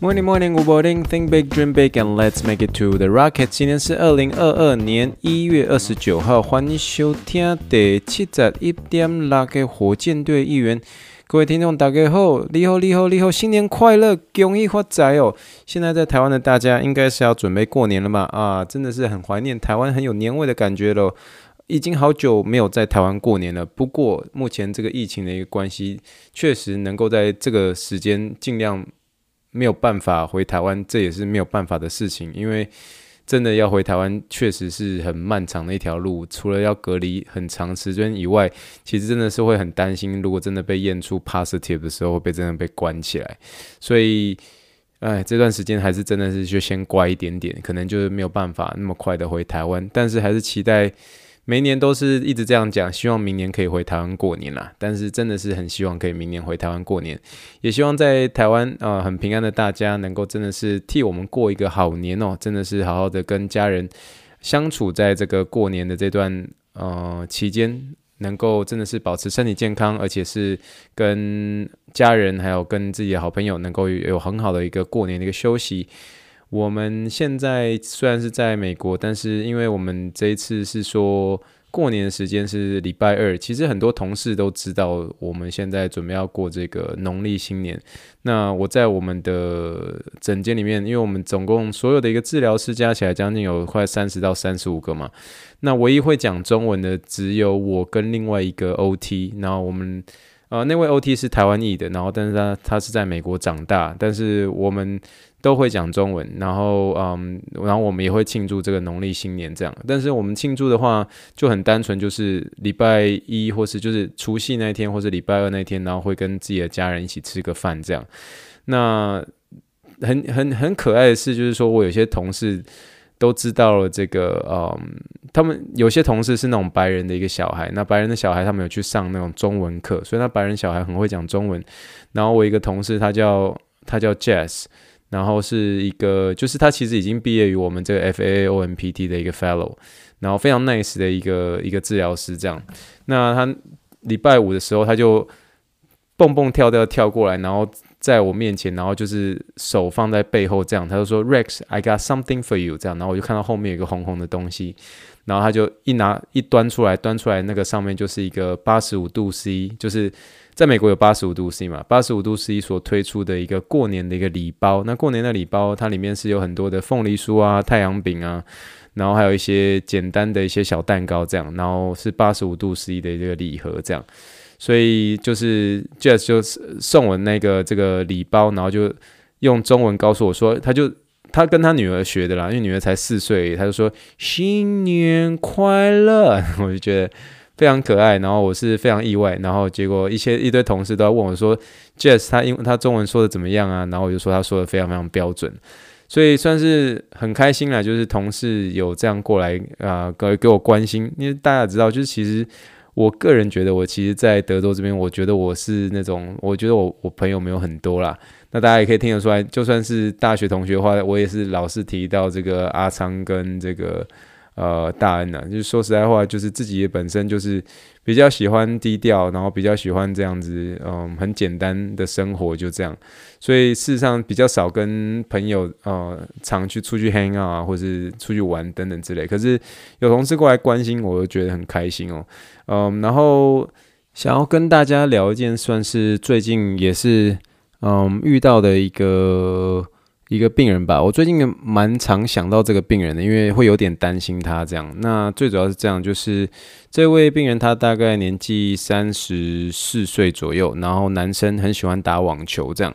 Morning, morning, good morning. Think big, dream big, and let's make it to the rocket. 今天是二零二二年一月二十九号，欢迎收听第七十一点六个火箭队一员。各位听众，大家好，你好，你好，你好，新年快乐，恭喜发财哦！现在在台湾的大家应该是要准备过年了嘛？啊，真的是很怀念台湾很有年味的感觉喽。已经好久没有在台湾过年了。不过目前这个疫情的一个关系，确实能够在这个时间尽量。没有办法回台湾，这也是没有办法的事情，因为真的要回台湾，确实是很漫长的一条路。除了要隔离很长时间以外，其实真的是会很担心，如果真的被验出 positive 的时候，会被真的被关起来。所以，哎，这段时间还是真的是就先乖一点点，可能就是没有办法那么快的回台湾，但是还是期待。每年都是一直这样讲，希望明年可以回台湾过年啦。但是真的是很希望可以明年回台湾过年，也希望在台湾啊、呃、很平安的大家能够真的是替我们过一个好年哦，真的是好好的跟家人相处，在这个过年的这段呃期间，能够真的是保持身体健康，而且是跟家人还有跟自己的好朋友能够有很好的一个过年的一个休息。我们现在虽然是在美国，但是因为我们这一次是说过年时间是礼拜二，其实很多同事都知道我们现在准备要过这个农历新年。那我在我们的诊间里面，因为我们总共所有的一个治疗师加起来将近有快三十到三十五个嘛，那唯一会讲中文的只有我跟另外一个 OT，然后我们。呃，那位 OT 是台湾裔的，然后但是他他是在美国长大，但是我们都会讲中文，然后嗯，然后我们也会庆祝这个农历新年这样，但是我们庆祝的话就很单纯，就是礼拜一或是就是除夕那天，或是礼拜二那天，然后会跟自己的家人一起吃个饭这样。那很很很可爱的是，就是说我有些同事。都知道了这个，嗯，他们有些同事是那种白人的一个小孩，那白人的小孩他们有去上那种中文课，所以那白人小孩很会讲中文。然后我一个同事他叫他叫 Jazz，然后是一个就是他其实已经毕业于我们这个 FAAOMPT 的一个 Fellow，然后非常 nice 的一个一个治疗师这样。那他礼拜五的时候他就蹦蹦跳跳跳过来，然后。在我面前，然后就是手放在背后，这样，他就说：“Rex，I got something for you。”这样，然后我就看到后面有一个红红的东西，然后他就一拿一端出来，端出来那个上面就是一个八十五度 C，就是在美国有八十五度 C 嘛，八十五度 C 所推出的一个过年的一个礼包。那过年的礼包，它里面是有很多的凤梨酥啊、太阳饼啊，然后还有一些简单的一些小蛋糕，这样，然后是八十五度 C 的这个礼盒，这样。所以就是 Jess 就送我那个这个礼包，然后就用中文告诉我说，他就他跟他女儿学的啦，因为女儿才四岁，他就说新年快乐，我就觉得非常可爱，然后我是非常意外，然后结果一些一堆同事都要问我说，Jess 他因为他中文说的怎么样啊？然后我就说他说的非常非常标准，所以算是很开心啦，就是同事有这样过来啊，给、给我关心，因为大家知道，就是其实。我个人觉得，我其实，在德州这边，我觉得我是那种，我觉得我我朋友没有很多啦。那大家也可以听得出来，就算是大学同学的话，我也是老是提到这个阿昌跟这个。呃，大恩呐、啊，就是说实在话，就是自己本身就是比较喜欢低调，然后比较喜欢这样子，嗯，很简单的生活，就这样。所以事实上比较少跟朋友呃常去出去 hang out 啊，或是出去玩等等之类。可是有同事过来关心我，我就觉得很开心哦。嗯，然后想要跟大家聊一件，算是最近也是嗯遇到的一个。一个病人吧，我最近蛮常想到这个病人的，因为会有点担心他这样。那最主要是这样，就是这位病人他大概年纪三十四岁左右，然后男生很喜欢打网球这样。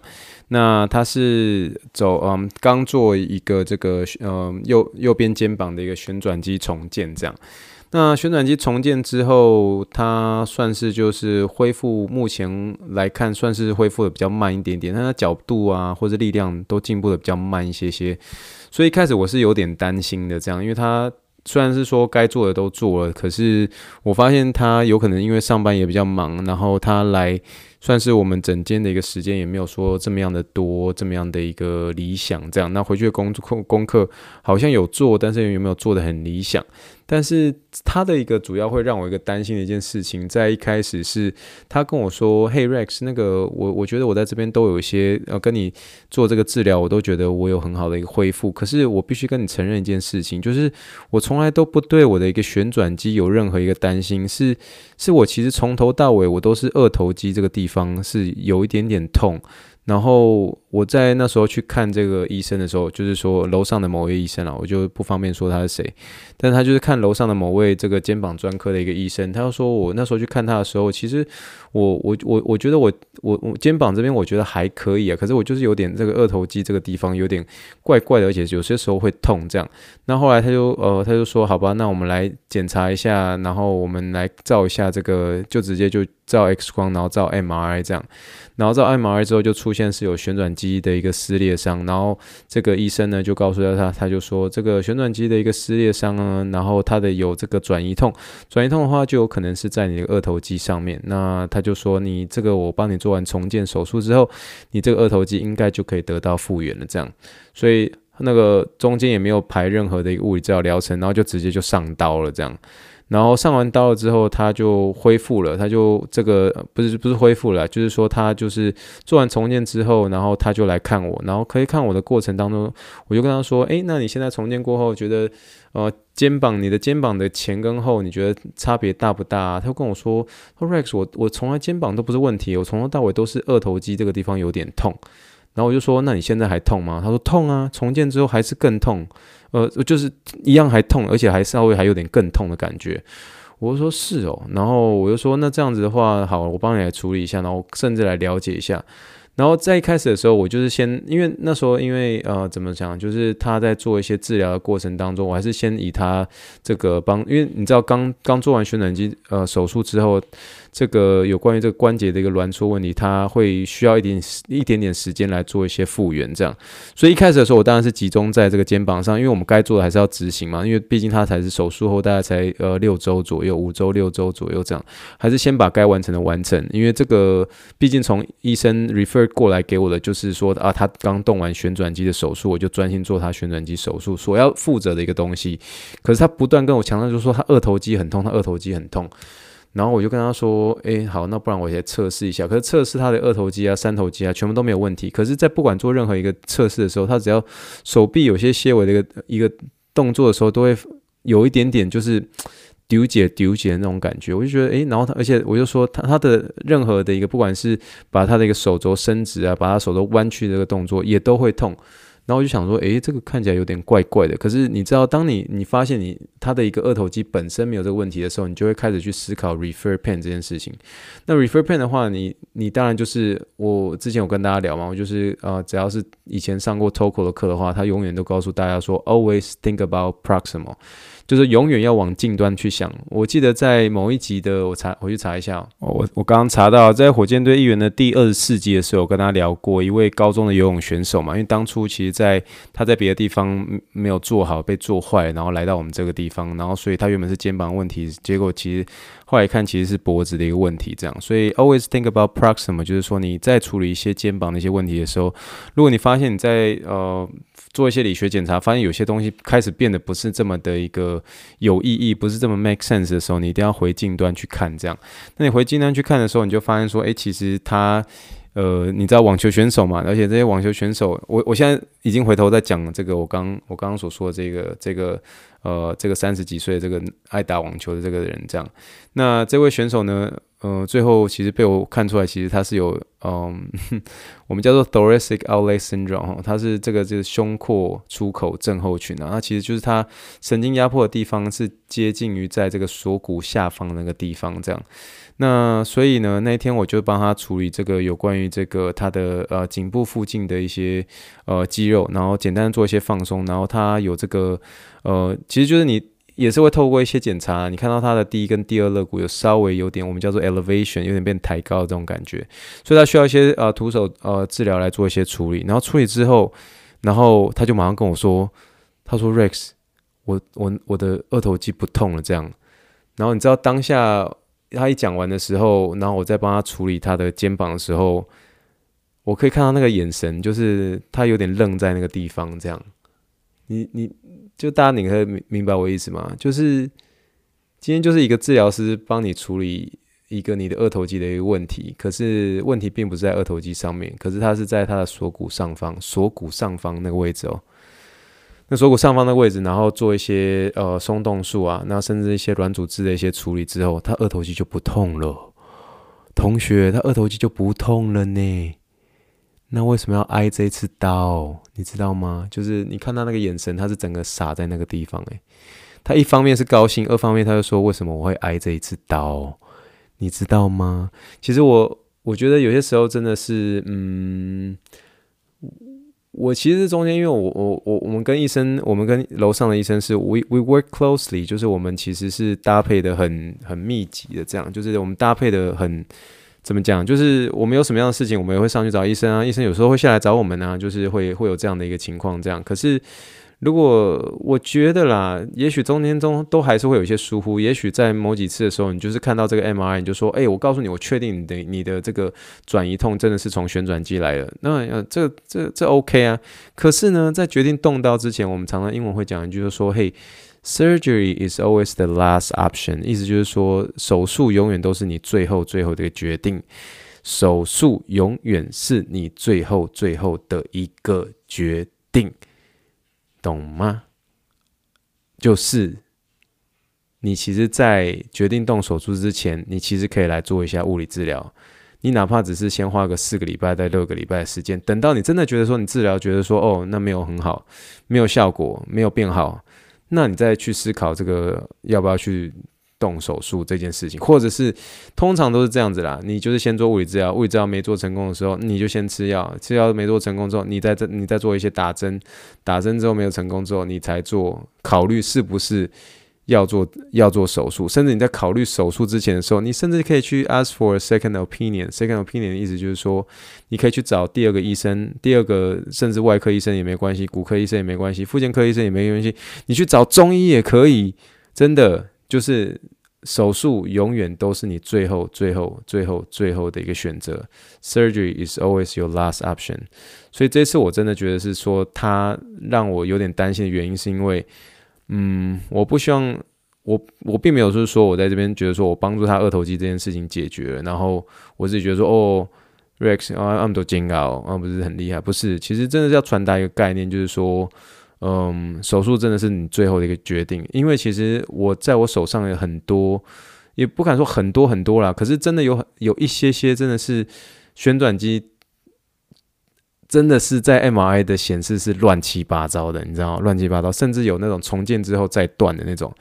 那他是走嗯，刚做一个这个嗯右右边肩膀的一个旋转肌重建这样。那旋转机重建之后，它算是就是恢复，目前来看算是恢复的比较慢一点点，它的角度啊或者力量都进步的比较慢一些些，所以一开始我是有点担心的这样，因为他虽然是说该做的都做了，可是我发现他有可能因为上班也比较忙，然后他来算是我们整间的一个时间也没有说这么样的多，这么样的一个理想这样。那回去的功课功课好像有做，但是有没有做得很理想？但是他的一个主要会让我一个担心的一件事情，在一开始是他跟我说：“嘿，Rex，那个我我觉得我在这边都有一些呃跟你做这个治疗，我都觉得我有很好的一个恢复。可是我必须跟你承认一件事情，就是我从来都不对我的一个旋转肌有任何一个担心，是是我其实从头到尾我都是二头肌这个地方是有一点点痛。”然后我在那时候去看这个医生的时候，就是说楼上的某位医生啊，我就不方便说他是谁，但他就是看楼上的某位这个肩膀专科的一个医生，他就说我那时候去看他的时候，其实我我我我觉得我我我肩膀这边我觉得还可以啊，可是我就是有点这个二头肌这个地方有点怪怪的，而且有些时候会痛这样。那后来他就呃他就说好吧，那我们来检查一下，然后我们来照一下这个，就直接就照 X 光，然后照 MRI 这样。然后照 MRI 之后就出现是有旋转肌的一个撕裂伤，然后这个医生呢就告诉他，他就说这个旋转肌的一个撕裂伤呢，然后他的有这个转移痛，转移痛的话就有可能是在你的二头肌上面。那他就说你这个我帮你做完重建手术之后，你这个二头肌应该就可以得到复原了。这样，所以那个中间也没有排任何的一个物理治疗疗程，然后就直接就上刀了这样。然后上完刀了之后，他就恢复了，他就这个不是不是恢复了，就是说他就是做完重建之后，然后他就来看我，然后可以看我的过程当中，我就跟他说，诶，那你现在重建过后，觉得呃肩膀你的肩膀的前跟后，你觉得差别大不大？他就跟我说，Rex，我我从来肩膀都不是问题，我从头到尾都是二头肌这个地方有点痛。然后我就说，那你现在还痛吗？他说痛啊，重建之后还是更痛。呃，就是一样还痛，而且还稍微还有点更痛的感觉。我就说是哦，然后我就说那这样子的话，好，我帮你来处理一下，然后甚至来了解一下。然后在一开始的时候，我就是先，因为那时候因为呃怎么讲，就是他在做一些治疗的过程当中，我还是先以他这个帮，因为你知道刚刚做完旋转机呃手术之后。这个有关于这个关节的一个挛缩问题，他会需要一点一点点时间来做一些复原，这样。所以一开始的时候，我当然是集中在这个肩膀上，因为我们该做的还是要执行嘛。因为毕竟他才是手术后大概才呃六周左右，五周六周左右这样，还是先把该完成的完成。因为这个毕竟从医生 refer 过来给我的就是说啊，他刚动完旋转机的手术，我就专心做他旋转机手术所要负责的一个东西。可是他不断跟我强调，就说他二头肌很痛，他二头肌很痛。然后我就跟他说：“诶，好，那不然我先测试一下。可是测试他的二头肌啊、三头肌啊，全部都没有问题。可是，在不管做任何一个测试的时候，他只要手臂有些些微的一个一个动作的时候，都会有一点点就是纠结纠结的那种感觉。我就觉得，诶，然后他，而且我就说他他的任何的一个，不管是把他的一个手肘伸直啊，把他手肘弯曲这个动作，也都会痛。”然后我就想说，诶，这个看起来有点怪怪的。可是你知道，当你你发现你他的一个二头肌本身没有这个问题的时候，你就会开始去思考 refer pain 这件事情。那 refer pain 的话，你你当然就是我之前有跟大家聊嘛，我就是呃，只要是以前上过 TOKO 的课的话，他永远都告诉大家说，always think about proximal。就是永远要往近端去想。我记得在某一集的，我查回去查一下。我我刚刚查到，在火箭队议员的第二十四集的时候，我跟他聊过一位高中的游泳选手嘛。因为当初其实，在他在别的地方没有做好，被做坏，然后来到我们这个地方，然后所以他原本是肩膀问题，结果其实后来看其实是脖子的一个问题。这样，所以 always think about proximal，就是说你在处理一些肩膀的一些问题的时候，如果你发现你在呃。做一些理学检查，发现有些东西开始变得不是这么的一个有意义，不是这么 make sense 的时候，你一定要回近端去看。这样，那你回近端去看的时候，你就发现说，诶，其实他，呃，你知道网球选手嘛？而且这些网球选手，我我现在已经回头在讲这个，我刚我刚刚所说的这个这个。呃，这个三十几岁这个爱打网球的这个人，这样，那这位选手呢，呃，最后其实被我看出来，其实他是有，嗯、我们叫做 thoracic outlet syndrome 哈，他是这个就是胸廓出口症候群啊，那其实就是他神经压迫的地方是接近于在这个锁骨下方那个地方，这样。那所以呢，那一天我就帮他处理这个有关于这个他的呃颈部附近的一些呃肌肉，然后简单做一些放松，然后他有这个呃，其实就是你也是会透过一些检查，你看到他的第一跟第二肋骨有稍微有点我们叫做 elevation，有点变抬高的这种感觉，所以他需要一些呃徒手呃治疗来做一些处理，然后处理之后，然后他就马上跟我说，他说 Rex，我我我的二头肌不痛了这样。然后你知道当下他一讲完的时候，然后我在帮他处理他的肩膀的时候，我可以看到那个眼神，就是他有点愣在那个地方这样。你你就大家你可以明明白我意思吗？就是今天就是一个治疗师帮你处理一个你的二头肌的一个问题，可是问题并不是在二头肌上面，可是它是在他的锁骨上方，锁骨上方那个位置哦。那锁骨上方的位置，然后做一些呃松动术啊，那甚至一些软组织的一些处理之后，他二头肌就不痛了。同学，他二头肌就不痛了呢。那为什么要挨这一次刀？你知道吗？就是你看他那个眼神，他是整个傻在那个地方诶。他一方面是高兴，二方面他就说，为什么我会挨这一次刀？你知道吗？其实我我觉得有些时候真的是，嗯。我其实中间，因为我我我我们跟医生，我们跟楼上的医生是，we we work closely，就是我们其实是搭配的很很密集的，这样就是我们搭配的很怎么讲，就是我们有什么样的事情，我们也会上去找医生啊，医生有时候会下来找我们啊，就是会会有这样的一个情况，这样可是。如果我觉得啦，也许中间中都还是会有一些疏忽。也许在某几次的时候，你就是看到这个 M R，你就说：“哎、我告诉你，我确定你的你的这个转移痛真的是从旋转肌来的。”那呃，这这这 OK 啊。可是呢，在决定动刀之前，我们常常英文会讲一句，就说：“嘿，Surgery is always the last option。”意思就是说，手术永远都是你最后最后的一个决定。手术永远是你最后最后的一个决定。懂吗？就是你其实，在决定动手术之前，你其实可以来做一下物理治疗。你哪怕只是先花个四个礼拜到六个礼拜的时间，等到你真的觉得说你治疗觉得说哦，那没有很好，没有效果，没有变好，那你再去思考这个要不要去。动手术这件事情，或者是通常都是这样子啦。你就是先做物理治疗，物理治疗没做成功的时候，你就先吃药，吃药没做成功之后，你再你再做一些打针，打针之后没有成功之后，你才做考虑是不是要做要做手术。甚至你在考虑手术之前的时候，你甚至可以去 ask for a second opinion。second opinion 的意思就是说，你可以去找第二个医生，第二个甚至外科医生也没关系，骨科医生也没关系，复健科医生也没关系，你去找中医也可以，真的。就是手术永远都是你最后、最后、最后、最后的一个选择。Surgery is always your last option。所以这次我真的觉得是说，他让我有点担心的原因，是因为，嗯，我不希望我我并没有就是说我在这边觉得说我帮助他二头肌这件事情解决了，然后我自己觉得说哦，Rex 啊，那么多煎熬啊，不是很厉害，不是，其实真的是要传达一个概念，就是说。嗯，手术真的是你最后的一个决定，因为其实我在我手上有很多，也不敢说很多很多啦，可是真的有很有一些些真的是旋转肌，真的是在 MRI 的显示是乱七八糟的，你知道吗？乱七八糟，甚至有那种重建之后再断的那种。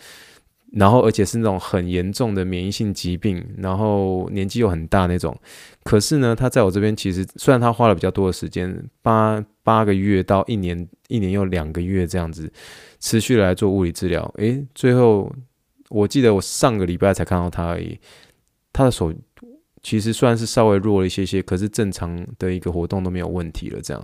然后，而且是那种很严重的免疫性疾病，然后年纪又很大那种。可是呢，他在我这边其实虽然他花了比较多的时间，八八个月到一年，一年又两个月这样子，持续来做物理治疗。诶，最后我记得我上个礼拜才看到他而已。他的手其实算是稍微弱了一些些，可是正常的一个活动都没有问题了，这样。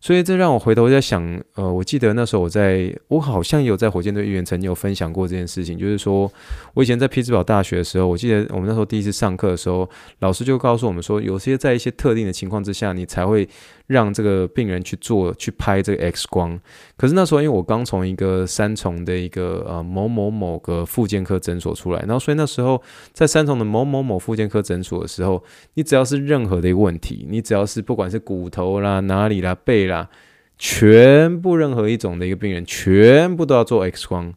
所以这让我回头在想，呃，我记得那时候我在，我好像有在火箭队预言曾经有分享过这件事情，就是说我以前在匹兹堡大学的时候，我记得我们那时候第一次上课的时候，老师就告诉我们说，有些在一些特定的情况之下，你才会。让这个病人去做去拍这个 X 光，可是那时候因为我刚从一个三重的一个呃某某某个复健科诊所出来，然后所以那时候在三重的某某某复健科诊所的时候，你只要是任何的一个问题，你只要是不管是骨头啦、哪里啦、背啦，全部任何一种的一个病人，全部都要做 X 光。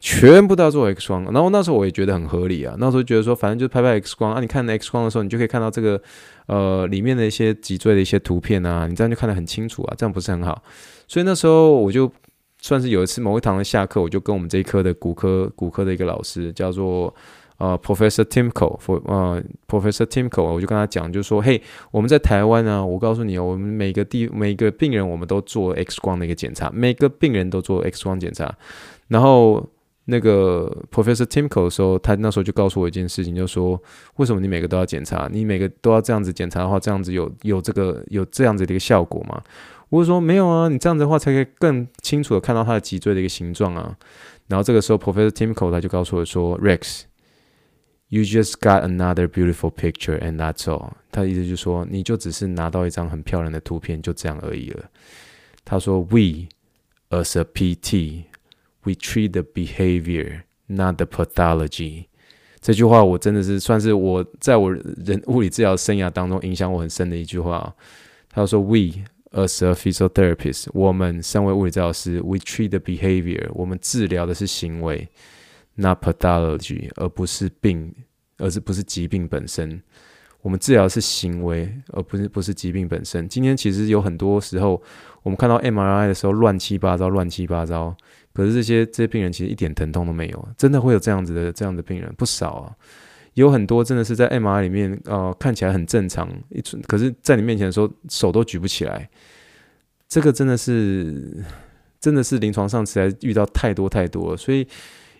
全部都要做 X 光，然后那时候我也觉得很合理啊。那时候觉得说，反正就拍拍 X 光啊。你看 X 光的时候，你就可以看到这个呃里面的一些脊椎的一些图片啊，你这样就看得很清楚啊。这样不是很好？所以那时候我就算是有一次某一堂的下课，我就跟我们这一科的骨科骨科的一个老师叫做呃 Professor Timko，呃 Professor Timko，我就跟他讲，就说嘿，我们在台湾啊，我告诉你哦，我们每个地每个病人我们都做 X 光的一个检查，每个病人都做 X 光检查，然后。那个 Professor Timko 的时候，他那时候就告诉我一件事情，就说为什么你每个都要检查？你每个都要这样子检查的话，这样子有有这个有这样子的一个效果吗？我说没有啊，你这样子的话才可以更清楚的看到他的脊椎的一个形状啊。然后这个时候 Professor Timko 他就告诉我说，Rex。You just got another beautiful picture, and that's all。他的意思就是说，你就只是拿到一张很漂亮的图片，就这样而已了。他说，We as a PT, we treat the behavior, not the pathology。这句话我真的是算是我在我人物理治疗生涯当中影响我很深的一句话。他说，We as a physiotherapist，我们身为物理治疗师，we treat the behavior，我们治疗的是行为。Not pathology，而不是病，而是不是疾病本身。我们治疗的是行为，而不是不是疾病本身。今天其实有很多时候，我们看到 MRI 的时候乱七八糟，乱七八糟。可是这些这些病人其实一点疼痛都没有，真的会有这样子的这样的病人不少啊。有很多真的是在 M R 里面，呃，看起来很正常，一可是在你面前的时候手都举不起来。这个真的是真的是临床上实在遇到太多太多了，所以。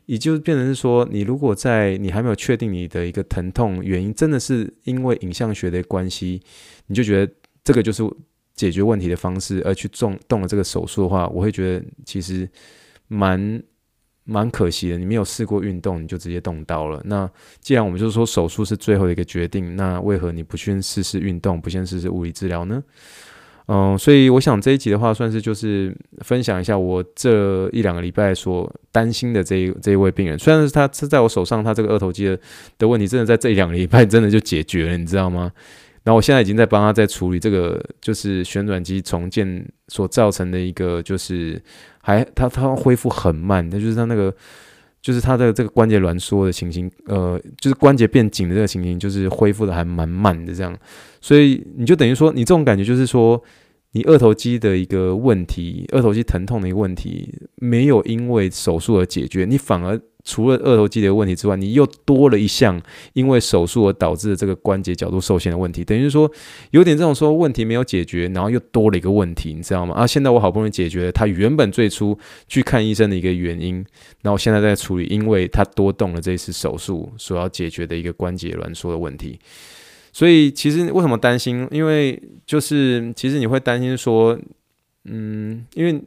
也就变成是说，你如果在你还没有确定你的一个疼痛原因，真的是因为影像学的关系，你就觉得这个就是解决问题的方式，而去动动了这个手术的话，我会觉得其实蛮蛮可惜的。你没有试过运动，你就直接动刀了。那既然我们就是说手术是最后的一个决定，那为何你不先试试运动，不先试试物理治疗呢？嗯，所以我想这一集的话，算是就是分享一下我这一两个礼拜所担心的这一这一位病人。虽然是他是在我手上，他这个二头肌的的问题，真的在这一两个礼拜真的就解决了，你知道吗？然后我现在已经在帮他在处理这个，就是旋转机重建所造成的一个，就是还他他恢复很慢，那就是他那个就是他的这个关节挛缩的情形，呃，就是关节变紧的这个情形，就是恢复的还蛮慢的这样。所以你就等于说，你这种感觉就是说。你二头肌的一个问题，二头肌疼痛的一个问题，没有因为手术而解决，你反而除了二头肌的问题之外，你又多了一项因为手术而导致的这个关节角度受限的问题，等于说有点这种说问题没有解决，然后又多了一个问题，你知道吗？啊，现在我好不容易解决了他原本最初去看医生的一个原因，然后现在在处理，因为他多动了这一次手术所要解决的一个关节挛缩的问题。所以其实为什么担心？因为就是其实你会担心说，嗯，因为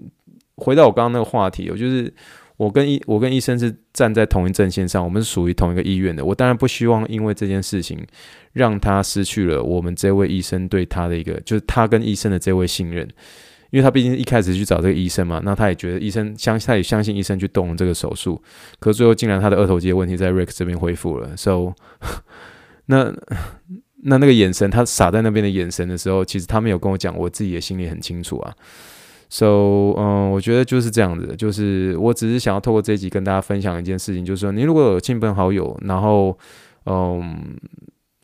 回到我刚刚那个话题，我就是我跟医我跟医生是站在同一阵线上，我们是属于同一个医院的。我当然不希望因为这件事情让他失去了我们这位医生对他的一个，就是他跟医生的这位信任，因为他毕竟一开始去找这个医生嘛，那他也觉得医生相信他也相信医生去动了这个手术，可是最后竟然他的二头肌的问题在 Rex 这边恢复了，so 那。那那个眼神，他傻在那边的眼神的时候，其实他没有跟我讲，我自己也心里很清楚啊。So，嗯，我觉得就是这样子，就是我只是想要透过这一集跟大家分享一件事情，就是说，你如果有亲朋好友，然后，嗯，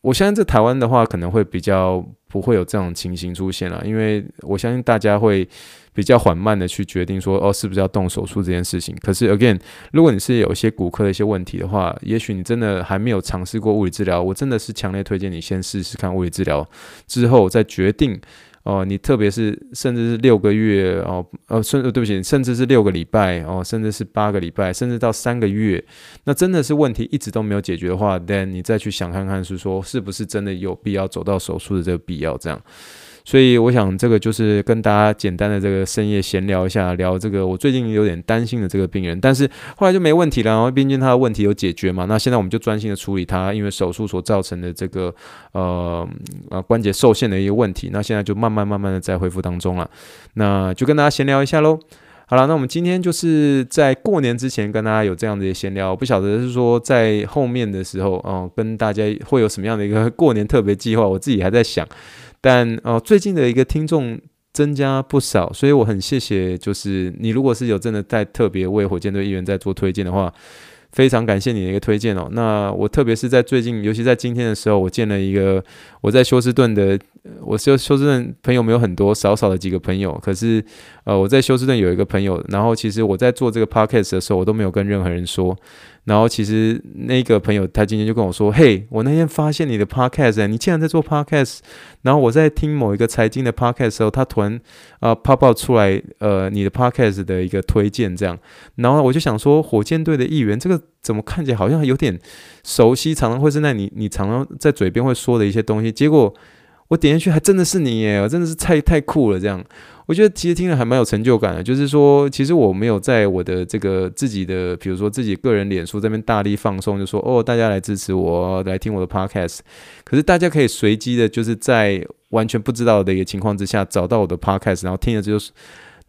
我相信在台湾的话，可能会比较不会有这种情形出现了，因为我相信大家会。比较缓慢的去决定说哦，是不是要动手术这件事情。可是 again，如果你是有一些骨科的一些问题的话，也许你真的还没有尝试过物理治疗，我真的是强烈推荐你先试试看物理治疗，之后再决定哦、你特别是甚至是六个月哦，呃，甚至对不起，甚至是六个礼拜哦，甚至是八个礼拜，甚至到三个月，那真的是问题一直都没有解决的话，then 你再去想看看是说是不是真的有必要走到手术的这个必要这样。所以我想，这个就是跟大家简单的这个深夜闲聊一下，聊这个我最近有点担心的这个病人，但是后来就没问题了，然后毕竟他的问题有解决嘛。那现在我们就专心的处理他因为手术所造成的这个呃呃关节受限的一个问题。那现在就慢慢慢慢的在恢复当中了。那就跟大家闲聊一下喽。好了，那我们今天就是在过年之前跟大家有这样的一些闲聊，不晓得是说在后面的时候嗯、跟大家会有什么样的一个过年特别计划，我自己还在想。但哦、最近的一个听众增加不少，所以我很谢谢。就是你如果是有真的在特别为火箭队议员在做推荐的话，非常感谢你的一个推荐哦。那我特别是在最近，尤其在今天的时候，我见了一个我在休斯顿的，我休休斯顿朋友没有很多，少少的几个朋友。可是呃，我在休斯顿有一个朋友，然后其实我在做这个 podcast 的时候，我都没有跟任何人说。然后其实那个朋友他今天就跟我说：“嘿，我那天发现你的 podcast，你竟然在做 podcast。”然后我在听某一个财经的 podcast 时候，他突然啊、呃、pop out 出来呃你的 podcast 的一个推荐这样，然后我就想说，火箭队的议员这个怎么看起来好像有点熟悉，常常会是在你你常常在嘴边会说的一些东西，结果我点进去还真的是你耶，真的是太太酷了这样。我觉得其实听了还蛮有成就感的，就是说，其实我没有在我的这个自己的，比如说自己个人脸书这边大力放送，就说哦，大家来支持我，来听我的 podcast。可是大家可以随机的，就是在完全不知道的一个情况之下，找到我的 podcast，然后听了之后，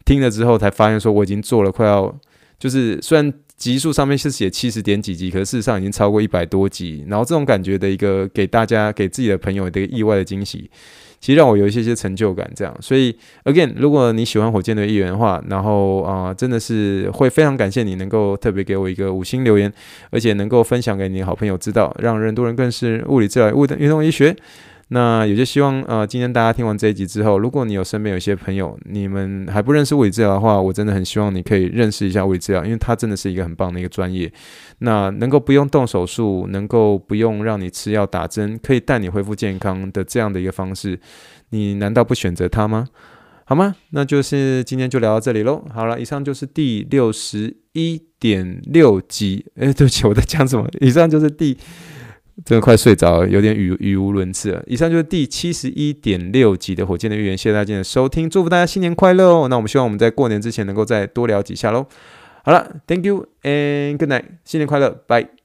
听了之后才发现说我已经做了快要，就是虽然集数上面是写七十点几集，可是事实上已经超过一百多集。然后这种感觉的一个给大家给自己的朋友的一个意外的惊喜。其实让我有一些些成就感，这样，所以 again，如果你喜欢火箭队议员的话，然后啊、真的是会非常感谢你能够特别给我一个五星留言，而且能够分享给你的好朋友知道，让更多人更是物理治疗、物的运动医学。那也就希望，呃，今天大家听完这一集之后，如果你有身边有一些朋友，你们还不认识物理治疗的话，我真的很希望你可以认识一下物理治疗，因为它真的是一个很棒的一个专业。那能够不用动手术，能够不用让你吃药打针，可以带你恢复健康的这样的一个方式，你难道不选择它吗？好吗？那就是今天就聊到这里喽。好了，以上就是第六十一点六集。诶，对不起，我在讲什么？以上就是第。真的快睡着了，有点语语无伦次了。以上就是第七十一点六集的火箭的预言，谢谢大家的收听，祝福大家新年快乐哦！那我们希望我们在过年之前能够再多聊几下喽。好了，Thank you and good night，新年快乐，拜。